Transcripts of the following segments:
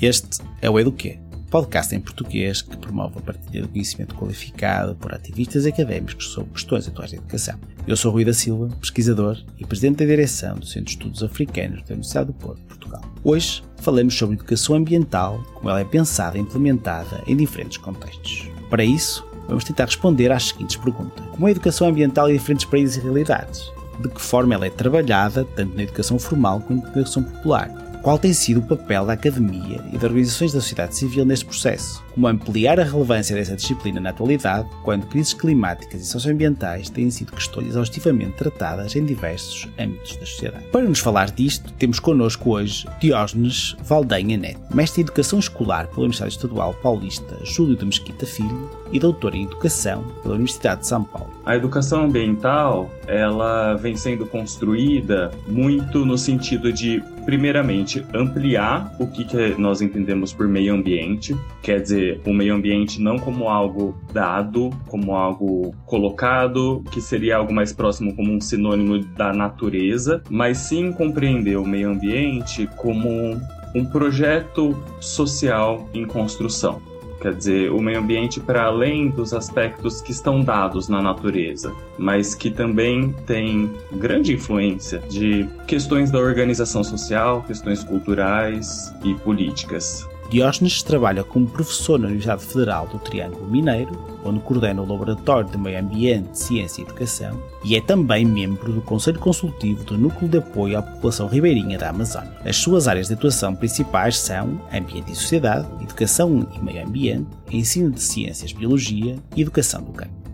Este é o Eduquê, podcast em português que promove a partilha do conhecimento qualificado por ativistas académicos sobre questões atuais de educação. Eu sou Rui da Silva, pesquisador e presidente da direção do Centro de Estudos Africanos da Universidade do Porto, Portugal. Hoje falamos sobre educação ambiental, como ela é pensada e implementada em diferentes contextos. Para isso, vamos tentar responder às seguintes perguntas: Como é a educação ambiental em diferentes países e realidades? De que forma ela é trabalhada, tanto na educação formal como na educação popular? Qual tem sido o papel da academia e das organizações da sociedade civil neste processo? Como ampliar a relevância dessa disciplina na atualidade, quando crises climáticas e socioambientais têm sido questões exaustivamente tratadas em diversos âmbitos da sociedade? Para nos falar disto, temos connosco hoje Diógenes Valdenha Neto, mestre em Educação Escolar pela Universidade Estadual Paulista Júlio de Mesquita Filho e doutor em Educação pela Universidade de São Paulo. A educação ambiental, ela vem sendo construída muito no sentido de primeiramente, ampliar o que, que nós entendemos por meio ambiente, quer dizer, o meio ambiente não como algo dado, como algo colocado, que seria algo mais próximo como um sinônimo da natureza, mas sim compreender o meio ambiente como um projeto social em construção. Quer dizer, o meio ambiente para além dos aspectos que estão dados na natureza, mas que também tem grande influência de questões da organização social, questões culturais e políticas. Diógenes trabalha como professor na Universidade Federal do Triângulo Mineiro, onde coordena o Laboratório de Meio Ambiente, Ciência e Educação, e é também membro do Conselho Consultivo do Núcleo de Apoio à População Ribeirinha da Amazónia. As suas áreas de atuação principais são Ambiente e Sociedade, Educação e Meio Ambiente, Ensino de Ciências, Biologia e Educação do Campo.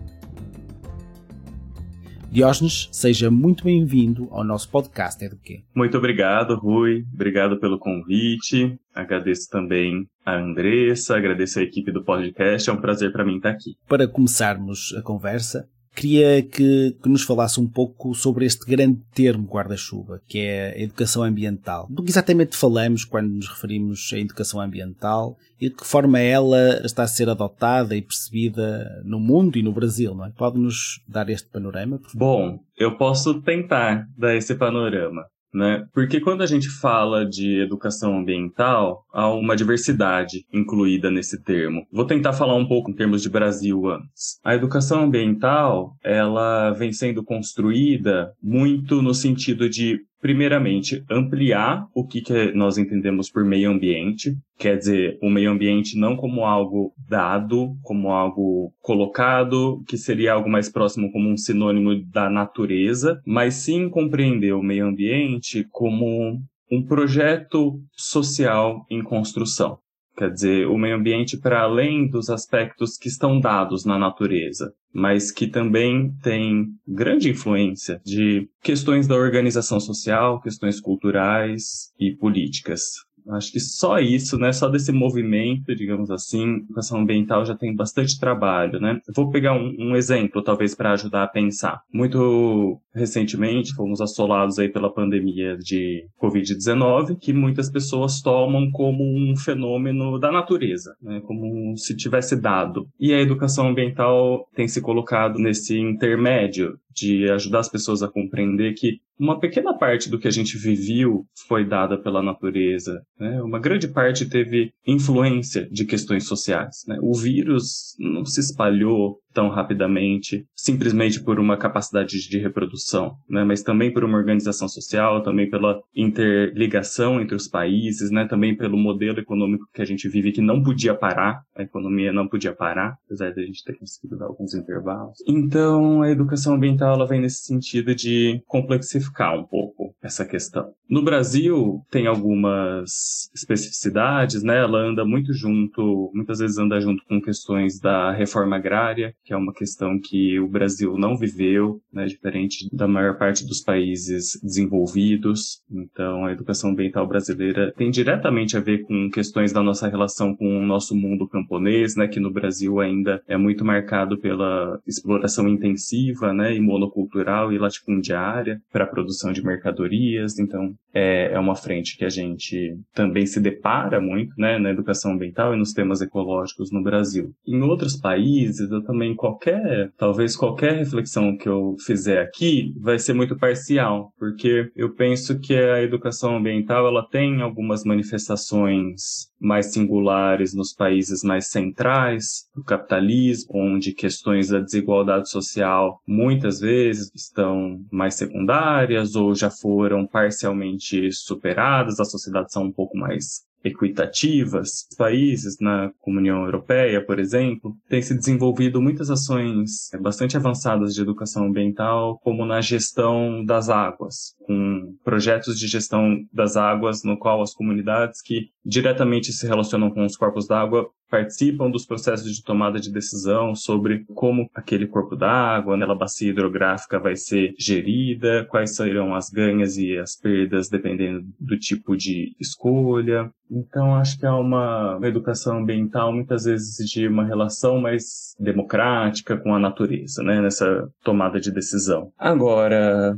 Diógenes, seja muito bem-vindo ao nosso podcast É do Quê? Muito obrigado, Rui. Obrigado pelo convite. Agradeço também a Andressa, agradeço a equipe do podcast. É um prazer para mim estar aqui. Para começarmos a conversa, queria que, que, nos falasse um pouco sobre este grande termo guarda-chuva, que é a educação ambiental. Do que exatamente falamos quando nos referimos à educação ambiental e de que forma ela está a ser adotada e percebida no mundo e no Brasil, não é? Pode-nos dar este panorama? Bom, eu posso tentar dar esse panorama né? Porque quando a gente fala de educação ambiental, há uma diversidade incluída nesse termo. Vou tentar falar um pouco em termos de Brasil antes. A educação ambiental, ela vem sendo construída muito no sentido de primeiramente, ampliar o que, que nós entendemos por meio ambiente, quer dizer, o meio ambiente não como algo dado, como algo colocado, que seria algo mais próximo como um sinônimo da natureza, mas sim compreender o meio ambiente como um projeto social em construção. Quer dizer, o meio ambiente para além dos aspectos que estão dados na natureza, mas que também tem grande influência de questões da organização social, questões culturais e políticas. Acho que só isso, né? Só desse movimento, digamos assim, educação ambiental já tem bastante trabalho, né? vou pegar um, um exemplo, talvez, para ajudar a pensar. Muito recentemente, fomos assolados aí pela pandemia de Covid-19, que muitas pessoas tomam como um fenômeno da natureza, né? Como se tivesse dado. E a educação ambiental tem se colocado nesse intermédio de ajudar as pessoas a compreender que uma pequena parte do que a gente viveu foi dada pela natureza. Né? Uma grande parte teve influência de questões sociais. Né? O vírus não se espalhou tão rapidamente, simplesmente por uma capacidade de reprodução, né? mas também por uma organização social, também pela interligação entre os países, né? também pelo modelo econômico que a gente vive que não podia parar, a economia não podia parar, apesar de a gente ter conseguido dar alguns intervalos. Então, a educação ambiental ela vem nesse sentido de complexificar um pouco essa questão. No Brasil, tem algumas especificidades, né? Ela anda muito junto, muitas vezes anda junto com questões da reforma agrária, que é uma questão que o Brasil não viveu, né, diferente da maior parte dos países desenvolvidos. Então, a educação ambiental brasileira tem diretamente a ver com questões da nossa relação com o nosso mundo camponês, né, que no Brasil ainda é muito marcado pela exploração intensiva, né, e monocultural e latifundiária para a produção de mercadorias. Então, é, é uma frente que a gente também se depara muito, né, na educação ambiental e nos temas ecológicos no Brasil. Em outros países, eu também qualquer, talvez qualquer reflexão que eu fizer aqui, vai ser muito parcial, porque eu penso que a educação ambiental ela tem algumas manifestações mais singulares nos países mais centrais do capitalismo, onde questões da desigualdade social muitas vezes estão mais secundárias ou já foram parcialmente superadas, as sociedades são um pouco mais equitativas. Países na Comunhão Europeia, por exemplo, têm se desenvolvido muitas ações bastante avançadas de educação ambiental, como na gestão das águas, com projetos de gestão das águas no qual as comunidades que diretamente se relacionam com os corpos d'água participam dos processos de tomada de decisão sobre como aquele corpo d'água, aquela bacia hidrográfica vai ser gerida, quais serão as ganhas e as perdas dependendo do tipo de escolha. Então, acho que uma, uma educação ambiental muitas vezes de uma relação mais democrática com a natureza, né, nessa tomada de decisão. Agora,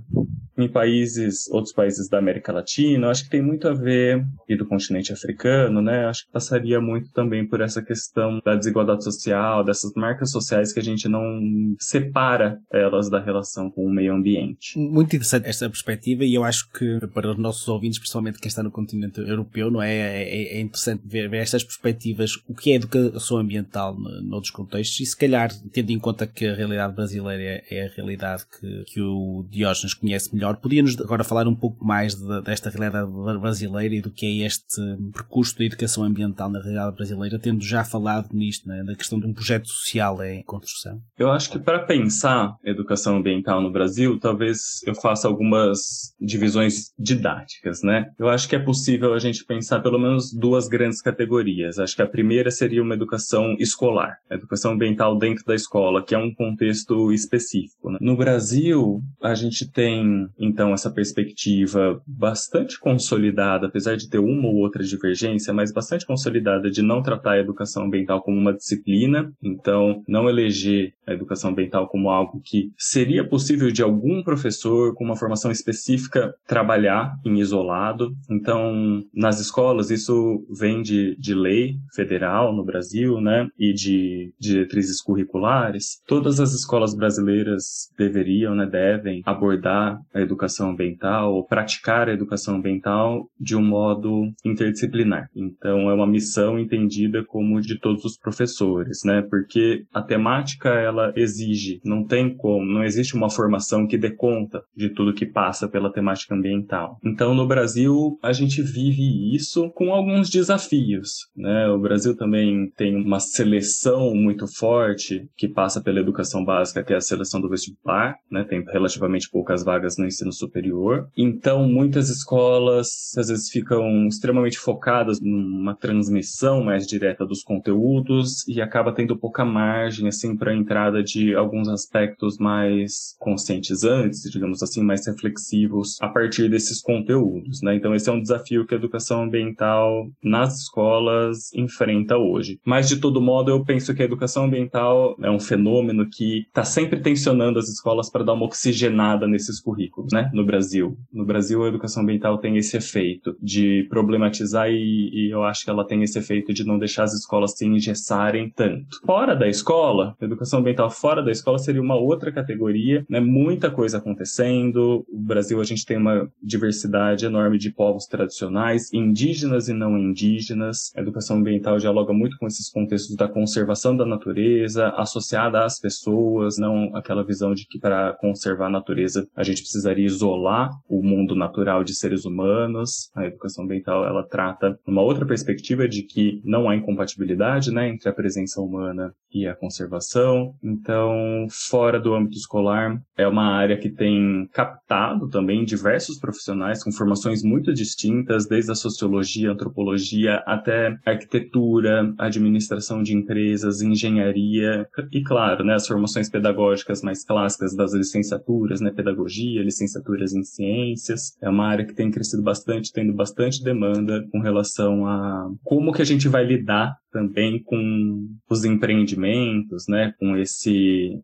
em países, outros países da América Latina, acho que tem muito a ver, e do continente africano, né? Acho que passaria muito também por essa questão da desigualdade social, dessas marcas sociais que a gente não separa elas da relação com o meio ambiente. Muito interessante esta perspectiva e eu acho que para os nossos ouvintes, principalmente quem está no continente europeu, não é? É, é interessante ver, ver, estas perspectivas, o que é educação ambiental noutros contextos e se calhar, tendo em conta que a realidade brasileira é, é a realidade que, que o Diógenes conhece melhor, melhor. Podia-nos agora falar um pouco mais de, desta realidade brasileira e do que é este percurso da educação ambiental na realidade brasileira, tendo já falado nisto, né, da questão de um projeto social em construção? Eu acho que para pensar educação ambiental no Brasil, talvez eu faça algumas divisões didáticas, né? Eu acho que é possível a gente pensar pelo menos duas grandes categorias. Acho que a primeira seria uma educação escolar, educação ambiental dentro da escola, que é um contexto específico. Né? No Brasil, a gente tem então essa perspectiva bastante consolidada, apesar de ter uma ou outra divergência, mas bastante consolidada de não tratar a educação ambiental como uma disciplina, então não eleger a educação ambiental como algo que seria possível de algum professor com uma formação específica trabalhar em isolado. Então, nas escolas, isso vem de, de lei federal no Brasil, né, e de, de diretrizes curriculares. Todas as escolas brasileiras deveriam, né, devem abordar a educação ambiental ou praticar a educação ambiental de um modo interdisciplinar. Então, é uma missão entendida como de todos os professores, né? Porque a temática ela exige, não tem como, não existe uma formação que dê conta de tudo que passa pela temática ambiental. Então, no Brasil, a gente vive isso com alguns desafios, né? O Brasil também tem uma seleção muito forte que passa pela educação básica, que é a seleção do vestibular, né? Tem relativamente poucas vagas no ensino superior. Então, muitas escolas às vezes ficam extremamente focadas numa transmissão mais direta dos conteúdos e acaba tendo pouca margem assim para a de alguns aspectos mais conscientizantes, digamos assim, mais reflexivos a partir desses conteúdos, né? Então, esse é um desafio que a educação ambiental nas escolas enfrenta hoje. Mas de todo modo, eu penso que a educação ambiental é um fenômeno que está sempre tensionando as escolas para dar uma oxigenada nesses currículos né, no Brasil. No Brasil, a educação ambiental tem esse efeito de problematizar e, e, eu acho que ela tem esse efeito de não deixar as escolas se engessarem tanto. Fora da escola, a educação ambiental fora da escola seria uma outra categoria, né, muita coisa acontecendo. O Brasil, a gente tem uma diversidade enorme de povos tradicionais, indígenas e não indígenas. A educação ambiental dialoga muito com esses contextos da conservação da natureza, associada às pessoas, não aquela visão de que para conservar a natureza a gente precisaria isolar o mundo natural de seres humanos. A educação ambiental ela trata uma outra perspectiva de que não há incompatibilidade, né, entre a presença humana e a conservação. Então, fora do âmbito escolar, é uma área que tem captado também diversos profissionais com formações muito distintas, desde a sociologia, antropologia até arquitetura, administração de empresas, engenharia e, claro, né, as formações pedagógicas mais clássicas das licenciaturas, né, pedagogia, licenciaturas em ciências. É uma área que tem crescido bastante, tendo bastante demanda com relação a como que a gente vai lidar também com os empreendimentos, né, com esse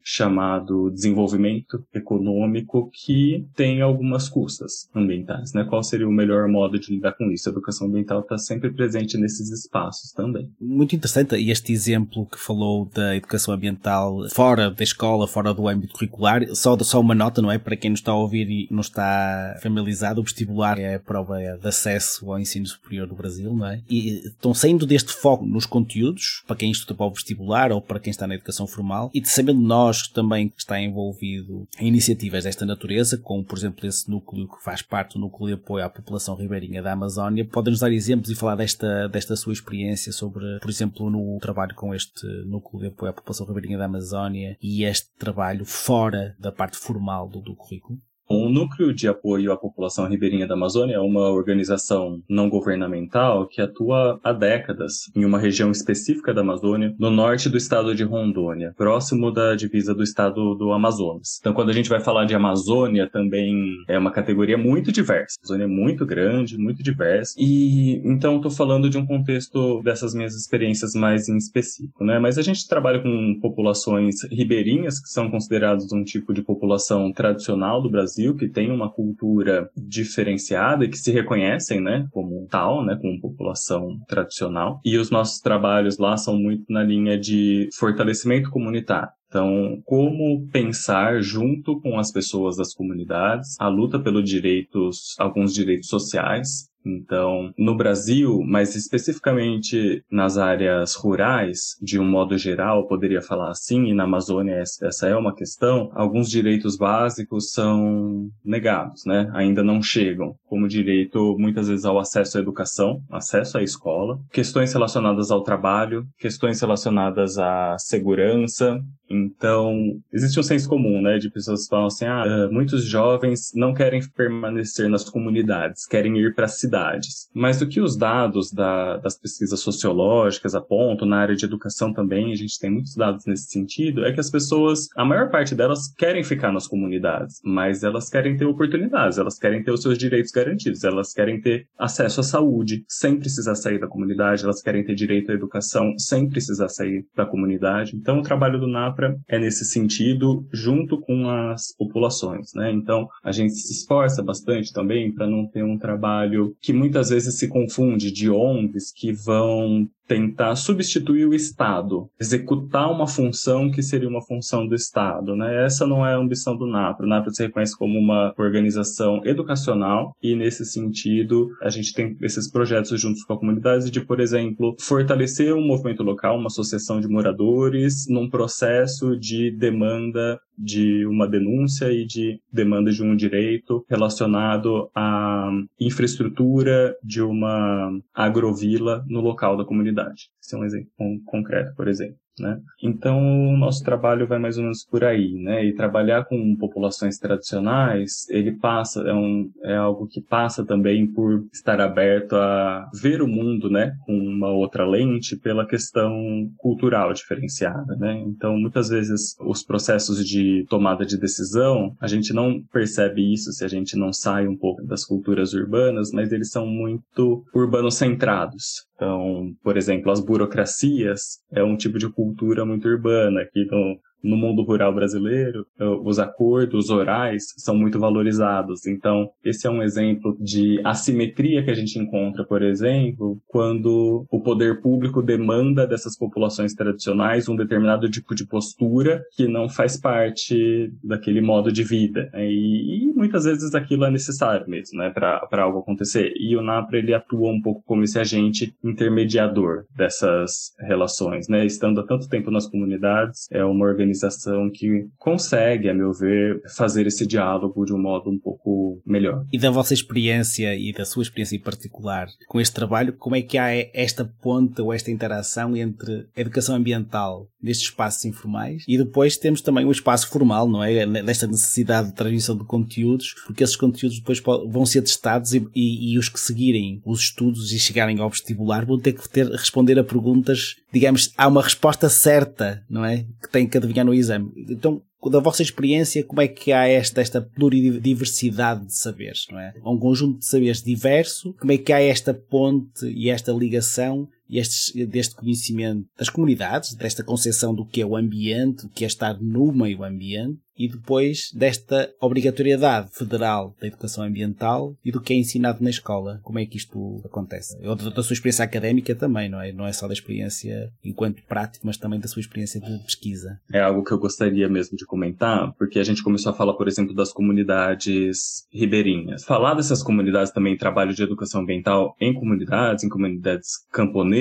chamado desenvolvimento econômico que tem algumas custas ambientais, né? Qual seria o melhor modo de lidar com isso? A educação ambiental está sempre presente nesses espaços também. Muito interessante este exemplo que falou da educação ambiental fora da escola, fora do âmbito curricular. Só, só uma nota, não é? Para quem nos está a ouvir e não está familiarizado, o vestibular é a prova de acesso ao ensino superior do Brasil, não é? E estão saindo deste foco nos conteúdos, para quem estuda para o vestibular ou para quem está na educação formal, e sabendo nós também que está envolvido em iniciativas desta natureza, como por exemplo esse núcleo que faz parte do núcleo de apoio à população ribeirinha da Amazónia, podem-nos dar exemplos e falar desta, desta sua experiência sobre, por exemplo, no trabalho com este núcleo de apoio à população ribeirinha da Amazónia e este trabalho fora da parte formal do, do currículo? O Núcleo de Apoio à População Ribeirinha da Amazônia é uma organização não governamental que atua há décadas em uma região específica da Amazônia, no norte do estado de Rondônia, próximo da divisa do estado do Amazonas. Então, quando a gente vai falar de Amazônia, também é uma categoria muito diversa. A Amazônia é muito grande, muito diversa. E então, estou falando de um contexto dessas minhas experiências mais em específico, né? Mas a gente trabalha com populações ribeirinhas, que são consideradas um tipo de população tradicional do Brasil Brasil, que tem uma cultura diferenciada e que se reconhecem, né, como tal, né, como população tradicional. E os nossos trabalhos lá são muito na linha de fortalecimento comunitário. Então, como pensar junto com as pessoas das comunidades a luta pelos direitos, alguns direitos sociais, então, no Brasil, mas especificamente nas áreas rurais, de um modo geral, poderia falar assim, e na Amazônia essa é uma questão, alguns direitos básicos são negados, né? Ainda não chegam, como direito muitas vezes ao acesso à educação, acesso à escola, questões relacionadas ao trabalho, questões relacionadas à segurança, então, existe um senso comum, né, de pessoas que falam assim, ah, muitos jovens não querem permanecer nas comunidades, querem ir para cidades. Mas o que os dados da, das pesquisas sociológicas apontam, na área de educação também, a gente tem muitos dados nesse sentido, é que as pessoas, a maior parte delas querem ficar nas comunidades, mas elas querem ter oportunidades, elas querem ter os seus direitos garantidos, elas querem ter acesso à saúde sem precisar sair da comunidade, elas querem ter direito à educação sem precisar sair da comunidade. Então, o trabalho do NAPRA é nesse sentido, junto com as populações, né? Então, a gente se esforça bastante também para não ter um trabalho que muitas vezes se confunde de ONGs que vão tentar substituir o Estado, executar uma função que seria uma função do Estado, né? Essa não é a ambição do NAPRO. O NAPRO se reconhece como uma organização educacional e, nesse sentido, a gente tem esses projetos juntos com a comunidade de, por exemplo, fortalecer um movimento local, uma associação de moradores, num processo de demanda de uma denúncia e de demanda de um direito relacionado à infraestrutura de uma agrovila no local da comunidade. Esse é um exemplo concreto, por exemplo. Né? Então, o nosso trabalho vai mais ou menos por aí, né? E trabalhar com populações tradicionais, ele passa, é, um, é algo que passa também por estar aberto a ver o mundo, né? Com uma outra lente pela questão cultural diferenciada, né? Então, muitas vezes, os processos de tomada de decisão, a gente não percebe isso se a gente não sai um pouco das culturas urbanas, mas eles são muito urbano-centrados. Então, por exemplo, as burocracias é um tipo de cultura muito urbana. Aqui no, no mundo rural brasileiro, eh, os acordos orais são muito valorizados. Então, esse é um exemplo de assimetria que a gente encontra, por exemplo, quando o poder público demanda dessas populações tradicionais um determinado tipo de postura que não faz parte daquele modo de vida. Né? E, e muitas vezes aquilo é necessário mesmo, né, para algo acontecer. E o NAPRA ele atua um pouco como esse agente intermediador dessas relações, né? Estando há tanto tempo nas comunidades, é uma organização organização que consegue, a meu ver, fazer esse diálogo de um modo um pouco melhor. E da vossa experiência e da sua experiência em particular com este trabalho, como é que há esta ponte ou esta interação entre a educação ambiental nestes espaços informais e depois temos também o espaço formal, não é? Desta necessidade de transmissão de conteúdos, porque esses conteúdos depois vão ser testados e, e, e os que seguirem os estudos e chegarem ao vestibular vão ter que ter, responder a perguntas, digamos, há uma resposta certa, não é? Que tem que adivinhar no exame. Então, da vossa experiência, como é que há esta, esta pluridiversidade de saberes, não é? Um conjunto de saberes diverso, como é que há esta ponte e esta ligação e estes, deste conhecimento das comunidades, desta concepção do que é o ambiente, do que é estar no meio ambiente, e depois desta obrigatoriedade federal da educação ambiental e do que é ensinado na escola. Como é que isto acontece? Ou da sua experiência académica também, não é? Não é só da experiência enquanto prático, mas também da sua experiência de pesquisa. É algo que eu gostaria mesmo de comentar, porque a gente começou a falar, por exemplo, das comunidades ribeirinhas. Falar dessas comunidades também, trabalho de educação ambiental em comunidades, em comunidades camponesas,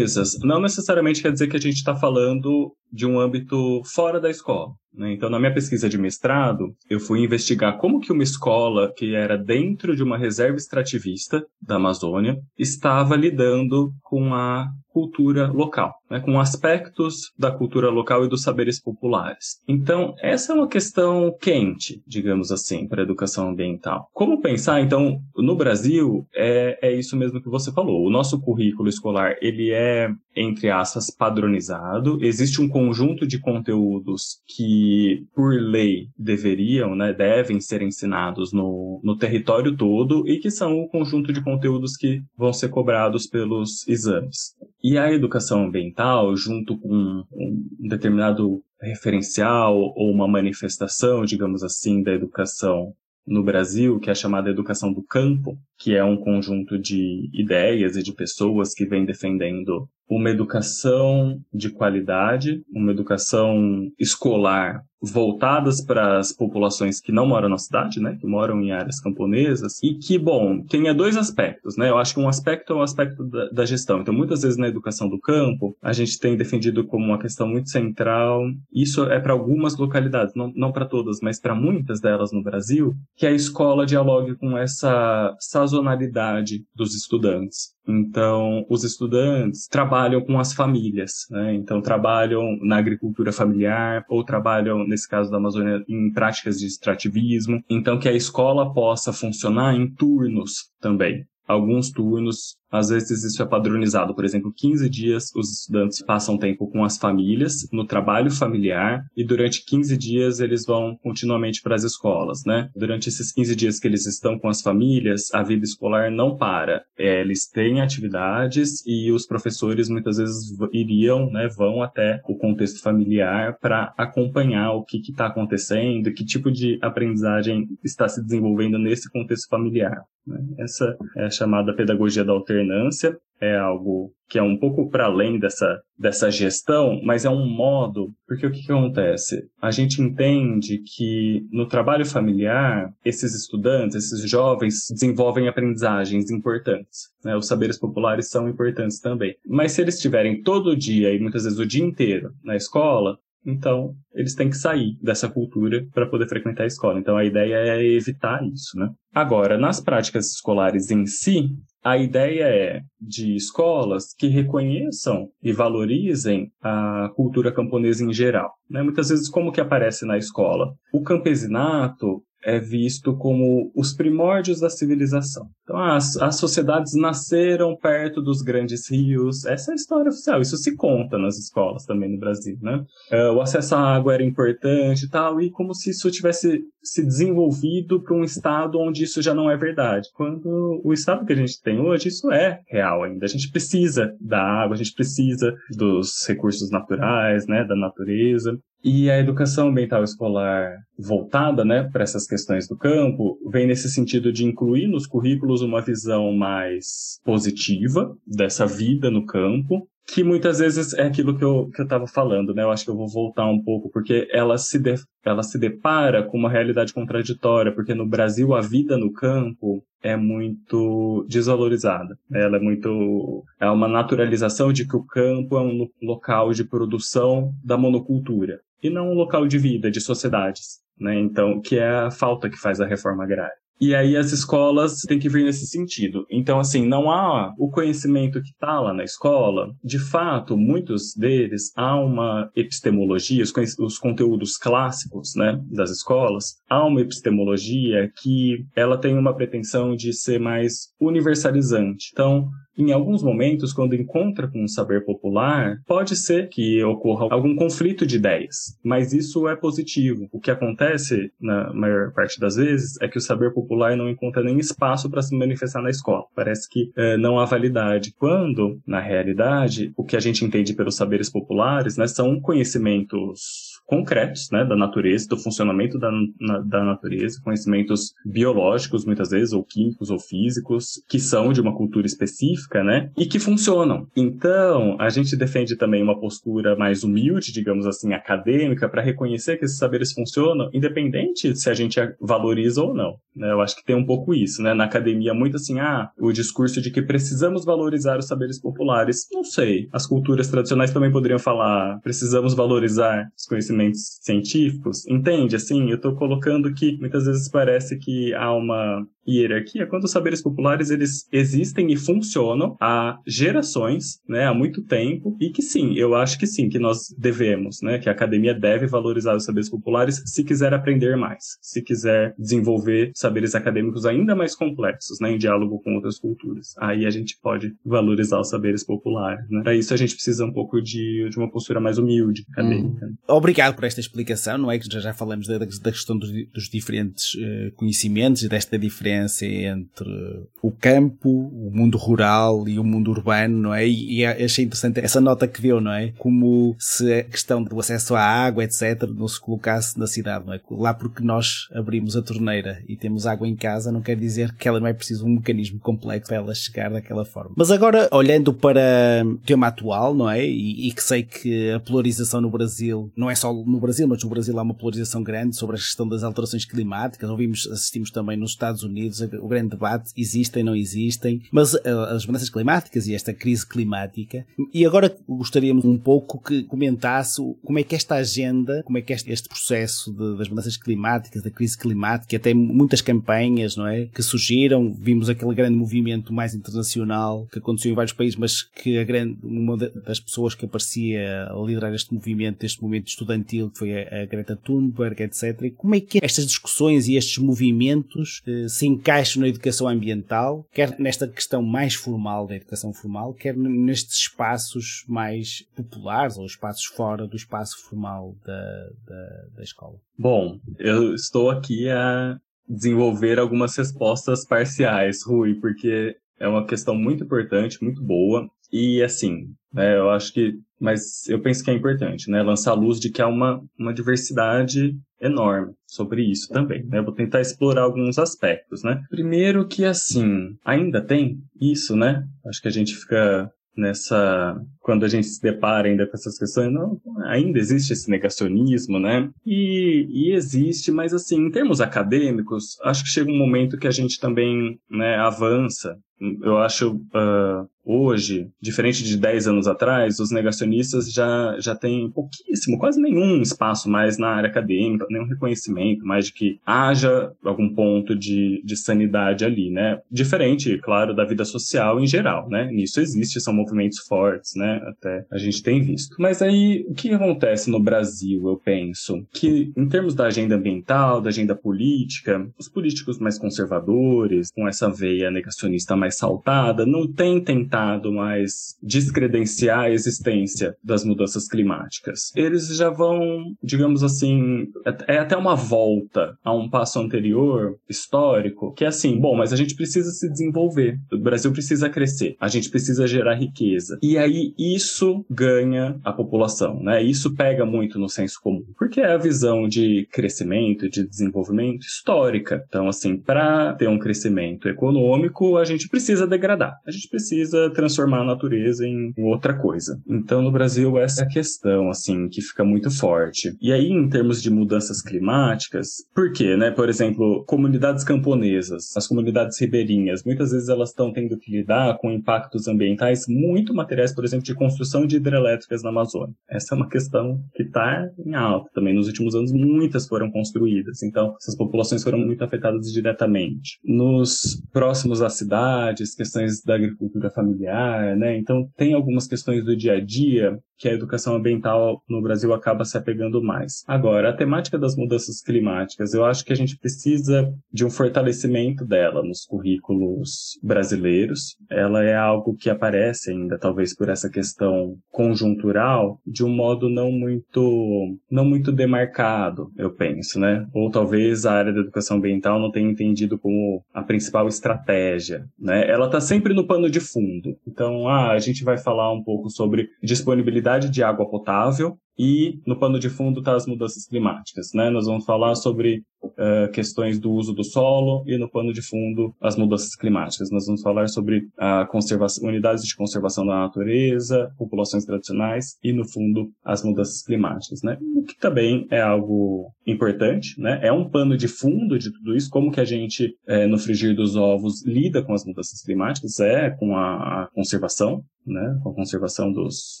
não necessariamente quer dizer que a gente está falando de um âmbito fora da escola. Né? Então, na minha pesquisa de mestrado, eu fui investigar como que uma escola que era dentro de uma reserva extrativista da Amazônia estava lidando com a cultura local, né, com aspectos da cultura local e dos saberes populares. Então, essa é uma questão quente, digamos assim, para a educação ambiental. Como pensar, então, no Brasil, é, é isso mesmo que você falou. O nosso currículo escolar, ele é, entre aspas, padronizado. Existe um conjunto de conteúdos que, por lei, deveriam, né, devem ser ensinados no, no território todo e que são o conjunto de conteúdos que vão ser cobrados pelos exames. E a educação ambiental, junto com um determinado referencial ou uma manifestação, digamos assim, da educação no Brasil, que é a chamada educação do campo, que é um conjunto de ideias e de pessoas que vem defendendo uma educação de qualidade, uma educação escolar voltadas para as populações que não moram na cidade, né, que moram em áreas camponesas, e que, bom, tenha dois aspectos, né, eu acho que um aspecto é o aspecto da, da, gestão, então muitas vezes na educação do campo, a gente tem defendido como uma questão muito central, isso é para algumas localidades, não, não para todas, mas para muitas delas no Brasil, que a escola dialogue com essa sazonalidade dos estudantes. Então, os estudantes trabalham com as famílias, né? Então, trabalham na agricultura familiar ou trabalham, nesse caso da Amazônia, em práticas de extrativismo. Então, que a escola possa funcionar em turnos também alguns turnos às vezes isso é padronizado, por exemplo, 15 dias os estudantes passam tempo com as famílias, no trabalho familiar, e durante 15 dias eles vão continuamente para as escolas, né? Durante esses 15 dias que eles estão com as famílias, a vida escolar não para. É, eles têm atividades e os professores muitas vezes iriam, né, vão até o contexto familiar para acompanhar o que está acontecendo, que tipo de aprendizagem está se desenvolvendo nesse contexto familiar. Né? Essa é a chamada pedagogia da alternância governança, é algo que é um pouco para além dessa, dessa gestão, mas é um modo, porque o que, que, acontece? A gente entende que no trabalho familiar, esses estudantes, esses jovens desenvolvem aprendizagens importantes. Né? Os saberes populares são importantes também. Mas se eles estiverem todo dia e muitas vezes o dia inteiro na escola, então, eles têm que sair dessa cultura para poder frequentar a escola. Então, a ideia é evitar isso, né? Agora, nas práticas escolares em si, a ideia é de escolas que reconheçam e valorizem a cultura camponesa em geral. Né? Muitas vezes, como que aparece na escola? O campesinato é visto como os primórdios da civilização. Então, as, as sociedades nasceram perto dos grandes rios. Essa é a história oficial. Isso se conta nas escolas também no Brasil, né? Uh, o acesso à água era importante e tal, e como se isso tivesse se desenvolvido para um estado onde isso já não é verdade. Quando o estado que a gente tem hoje, isso é real ainda. A gente precisa da água, a gente precisa dos recursos naturais, né, da natureza. E a educação ambiental escolar voltada né, para essas questões do campo vem nesse sentido de incluir nos currículos uma visão mais positiva dessa vida no campo, que muitas vezes é aquilo que eu que estava falando, né? Eu acho que eu vou voltar um pouco, porque ela se, de, ela se depara com uma realidade contraditória, porque no Brasil a vida no campo é muito desvalorizada. Ela é muito. É uma naturalização de que o campo é um local de produção da monocultura e não um local de vida, de sociedades. Né? Então, que é a falta que faz a reforma agrária. E aí as escolas têm que vir nesse sentido. Então, assim, não há o conhecimento que está lá na escola. De fato, muitos deles, há uma epistemologia, os, os conteúdos clássicos né, das escolas, há uma epistemologia que ela tem uma pretensão de ser mais universalizante. Então, Em alguns momentos, quando encontra com o saber popular, pode ser que ocorra algum conflito de ideias, mas isso é positivo. O que acontece, na maior parte das vezes, é que o saber popular não encontra nem espaço para se manifestar na escola. Parece que é, não há validade. Quando, na realidade, o que a gente entende pelos saberes populares né, são conhecimentos concretos, né, da natureza, do funcionamento da, na, da natureza, conhecimentos biológicos, muitas vezes, ou químicos ou físicos, que são de uma cultura específica, né, e que funcionam. Então, a gente defende também uma postura mais humilde, digamos assim, acadêmica, para reconhecer que esses saberes funcionam, independente se a gente valoriza ou não. Né? Eu acho que tem um pouco isso, né? Na academia, muito assim, ah, o discurso de que precisamos valorizar os saberes populares. Não sei. As culturas tradicionais também poderiam falar, precisamos valorizar os conhecimentos conhecimentos científicos, entende? Assim, eu estou colocando que muitas vezes parece que há uma hierarquia quando os saberes populares eles existem e funcionam há gerações, né, há muito tempo e que sim, eu acho que sim, que nós devemos, né, que a academia deve valorizar os saberes populares se quiser aprender mais, se quiser desenvolver saberes acadêmicos ainda mais complexos, né, em diálogo com outras culturas. Aí a gente pode valorizar os saberes populares, né? Para isso a gente precisa um pouco de, de uma postura mais humilde acadêmica. Hum. Obrigado por esta explicação, não é que já já falamos da, da questão dos, dos diferentes uh, conhecimentos e desta diferença diferença entre o campo, o mundo rural e o mundo urbano, não é? E, e achei interessante essa nota que deu, não é? Como se a questão do acesso à água, etc., não se colocasse na cidade, não é? Lá porque nós abrimos a torneira e temos água em casa, não quer dizer que ela não é preciso um mecanismo complexo para ela chegar daquela forma. Mas agora, olhando para o tema atual, não é? E, e que sei que a polarização no Brasil, não é só no Brasil, mas no Brasil há uma polarização grande sobre a questão das alterações climáticas. Ouvimos, assistimos também nos Estados Unidos Unidos, o grande debate, existem, não existem, mas eh, as mudanças climáticas e esta crise climática. E agora gostaríamos um pouco que comentasse como é que esta agenda, como é que este, processo de, das mudanças climáticas, da crise climática, até muitas campanhas, não é? Que surgiram, vimos aquele grande movimento mais internacional que aconteceu em vários países, mas que a grande, uma das pessoas que aparecia a liderar este movimento, este movimento estudantil, que foi a Greta Thunberg, etc. E como é que estas discussões e estes movimentos eh, se encaixo na educação ambiental, quer nesta questão mais formal da educação formal, quer nestes espaços mais populares ou espaços fora do espaço formal da, da, da escola? Bom, eu estou aqui a desenvolver algumas respostas parciais, Rui, porque é uma questão muito importante, muito boa. E assim, né, eu acho que, mas eu penso que é importante, né, lançar luz de que há uma, uma diversidade enorme sobre isso também, né? Eu vou tentar explorar alguns aspectos, né? Primeiro que assim, ainda tem isso, né? Acho que a gente fica nessa quando a gente se depara ainda com essas questões não ainda existe esse negacionismo né e, e existe mas assim em termos acadêmicos acho que chega um momento que a gente também né, avança eu acho uh, hoje, diferente de 10 anos atrás, os negacionistas já, já têm pouquíssimo, quase nenhum espaço mais na área acadêmica, nenhum reconhecimento mais de que haja algum ponto de, de sanidade ali, né? Diferente, claro, da vida social em geral, né? Nisso existe, são movimentos fortes, né? Até a gente tem visto. Mas aí, o que acontece no Brasil, eu penso? Que em termos da agenda ambiental, da agenda política, os políticos mais conservadores, com essa veia negacionista mais saltada, não têm tentado mais descredenciar a existência das mudanças climáticas. Eles já vão, digamos assim, é, é até uma volta a um passo anterior, histórico, que é assim, bom, mas a gente precisa se desenvolver, o Brasil precisa crescer, a gente precisa gerar riqueza. E aí isso ganha a população, né? Isso pega muito no senso comum, porque é a visão de crescimento, de desenvolvimento histórica. Então, assim, para ter um crescimento econômico, a gente precisa degradar. A gente precisa transformar a natureza em outra coisa. Então, no Brasil, essa é a questão, assim, que fica muito forte. E aí, em termos de mudanças climáticas, por quê, né? Por exemplo, comunidades camponesas, as comunidades ribeirinhas, muitas vezes elas estão tendo que lidar com impactos ambientais muito materiais, por exemplo, de construção de hidrelétricas na Amazônia. Essa é uma questão que está em alta também. Nos últimos anos, muitas foram construídas. Então, essas populações foram muito afetadas diretamente. Nos próximos às cidades, questões da agricultura familiar, né? Então tem algumas questões do dia a dia que a educação ambiental no Brasil acaba se apegando mais. Agora, a temática das mudanças climáticas, eu acho que a gente precisa de um fortalecimento dela nos currículos brasileiros. Ela é algo que aparece ainda, talvez por essa questão conjuntural, de um modo não muito, não muito demarcado, eu penso, né? Ou talvez a área da educação ambiental não tenha entendido como a principal estratégia, né? Ela está sempre no pano de fundo. Então, ah, a gente vai falar um pouco sobre disponibilidade de água potável e no pano de fundo está as mudanças climáticas, né? Nós vamos falar sobre uh, questões do uso do solo e no pano de fundo as mudanças climáticas. Nós vamos falar sobre a conservação, unidades de conservação da natureza, populações tradicionais e no fundo as mudanças climáticas, né? O que também é algo importante, né? É um pano de fundo de tudo isso, como que a gente é, no frigir dos ovos lida com as mudanças climáticas, é com a, a conservação, né, com a conservação dos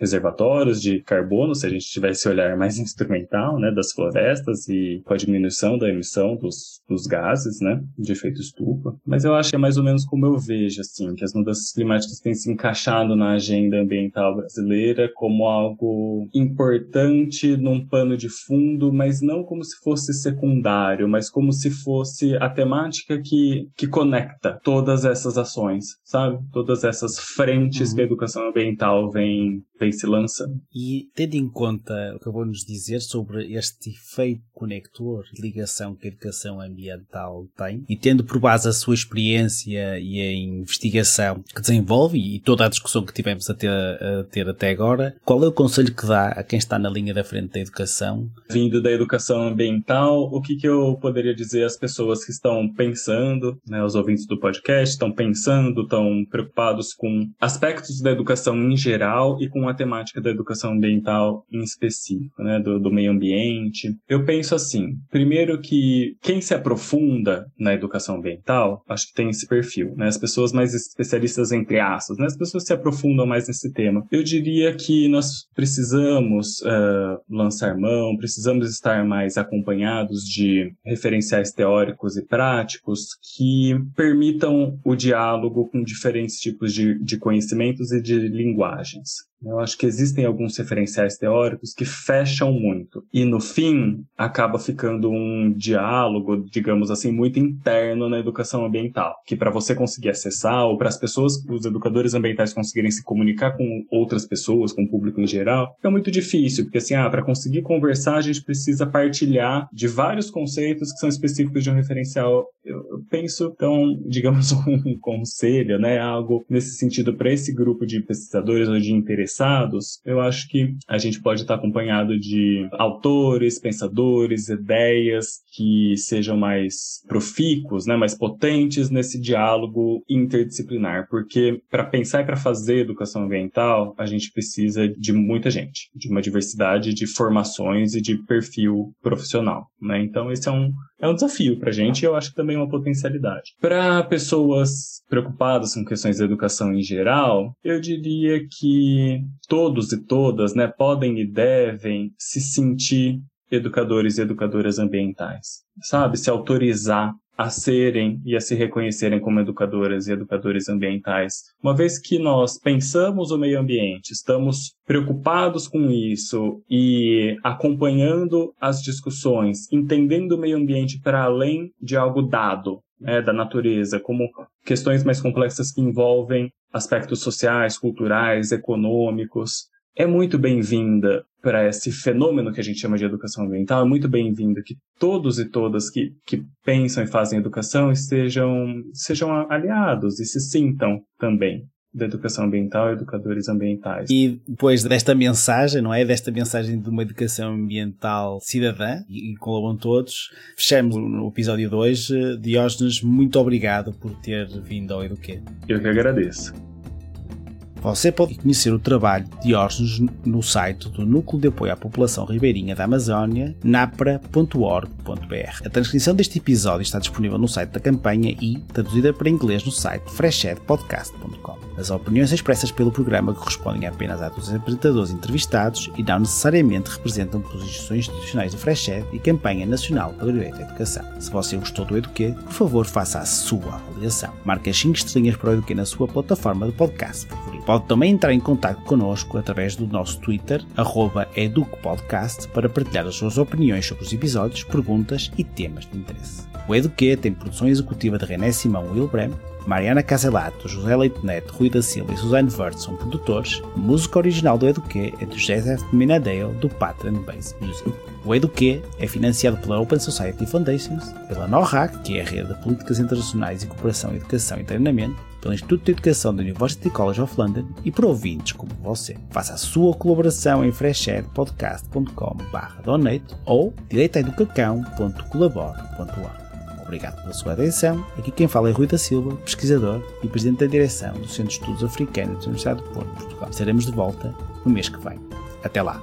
reservatórios de carbono, se a gente tivesse olhar mais instrumental, né, das florestas e com a diminuição da emissão dos, dos gases, né, de efeito estufa. Mas eu acho que é mais ou menos como eu vejo, assim, que as mudanças climáticas têm se encaixado na agenda ambiental brasileira como algo importante num pano de fundo, mas não como se fosse secundário, mas como se fosse a temática que, que conecta todas essas ações, sabe? Todas essas frentes uhum. que a educação educação ambiental vem, vem se lançando. E tendo em conta o que acabou-nos dizer sobre este efeito conector, ligação que a educação ambiental tem, e tendo por base a sua experiência e a investigação que desenvolve e toda a discussão que tivemos a ter, a ter até agora, qual é o conselho que dá a quem está na linha da frente da educação? Vindo da educação ambiental, o que, que eu poderia dizer às pessoas que estão pensando, né, os ouvintes do podcast, estão pensando, estão preocupados com aspectos da educação em geral e com a temática da educação ambiental em específico, né, do, do meio ambiente. Eu penso assim, primeiro que quem se aprofunda na educação ambiental, acho que tem esse perfil, né, as pessoas mais especialistas entre aspas, né, as pessoas se aprofundam mais nesse tema. Eu diria que nós precisamos uh, lançar mão, precisamos estar mais acompanhados de referenciais teóricos e práticos que permitam o diálogo com diferentes tipos de, de conhecimentos e de linguagens. Eu acho que existem alguns referenciais teóricos que fecham muito. E no fim, acaba ficando um diálogo, digamos assim, muito interno na educação ambiental. Que para você conseguir acessar, ou para as pessoas, os educadores ambientais conseguirem se comunicar com outras pessoas, com o público em geral, é muito difícil. Porque assim, ah, para conseguir conversar, a gente precisa partilhar de vários conceitos que são específicos de um referencial. Eu, eu penso, então, digamos, um conselho, né? Algo nesse sentido para esse grupo de pesquisadores ou de interessados interessados, eu acho que a gente pode estar acompanhado de autores, pensadores, ideias que sejam mais profícuos, né, mais potentes nesse diálogo interdisciplinar, porque para pensar e para fazer educação ambiental, a gente precisa de muita gente, de uma diversidade de formações e de perfil profissional, né? Então esse é um é um desafio para a gente e eu acho que também é uma potencialidade. Para pessoas preocupadas com questões de educação em geral, eu diria que todos e todas né, podem e devem se sentir educadores e educadoras ambientais, sabe? Se autorizar a serem e a se reconhecerem como educadoras e educadores ambientais. Uma vez que nós pensamos o meio ambiente, estamos preocupados com isso e acompanhando as discussões, entendendo o meio ambiente para além de algo dado, né, da natureza, como questões mais complexas que envolvem aspectos sociais, culturais, econômicos, é muito bem-vinda para esse fenômeno que a gente chama de educação ambiental, é muito bem-vinda que todos e todas que, que pensam e fazem educação estejam, sejam aliados e se sintam também da educação ambiental, educadores ambientais. E depois desta mensagem, não é? Desta mensagem de uma educação ambiental cidadã, e colaboram todos, fechamos no episódio de hoje. Diógenes, muito obrigado por ter vindo ao Eduquê. Eu que agradeço. Você pode conhecer o trabalho de Diógenes no site do Núcleo de Apoio à População Ribeirinha da Amazónia, napra.org.br. A transcrição deste episódio está disponível no site da campanha e traduzida para inglês no site freshedpodcast.com. As opiniões expressas pelo programa correspondem apenas à dos apresentadores entrevistados e não necessariamente representam posições institucionais do Freshed e campanha nacional pelo direito à educação. Se você gostou do Eduquê, por favor faça a sua avaliação. Marque as 5 estrelinhas para o Eduquê na sua plataforma de podcast favorita. Pode também entrar em contato connosco através do nosso Twitter, educpodcast, para partilhar as suas opiniões sobre os episódios, perguntas e temas de interesse. O Eduque tem produção executiva de René Simão Wilbrem, Mariana Caselato, José Leite Neto, Rui da Silva e Suzanne Vert são produtores. A música original do Eduque é de Joseph Minadale, do Patron Base Music. O Eduque é financiado pela Open Society Foundations, pela NORAC, que é a rede de políticas internacionais e cooperação, educação e treinamento, pelo Instituto de Educação da University College of London e por ouvintes como você. Faça a sua colaboração em freshairpodcast.com/donate ou direitaeducacão.colabore.org. Obrigado pela sua atenção. Aqui quem fala é Rui da Silva, pesquisador e presidente da direção do Centro de Estudos Africanos da Universidade de Porto, Portugal. Estaremos de volta no mês que vem. Até lá!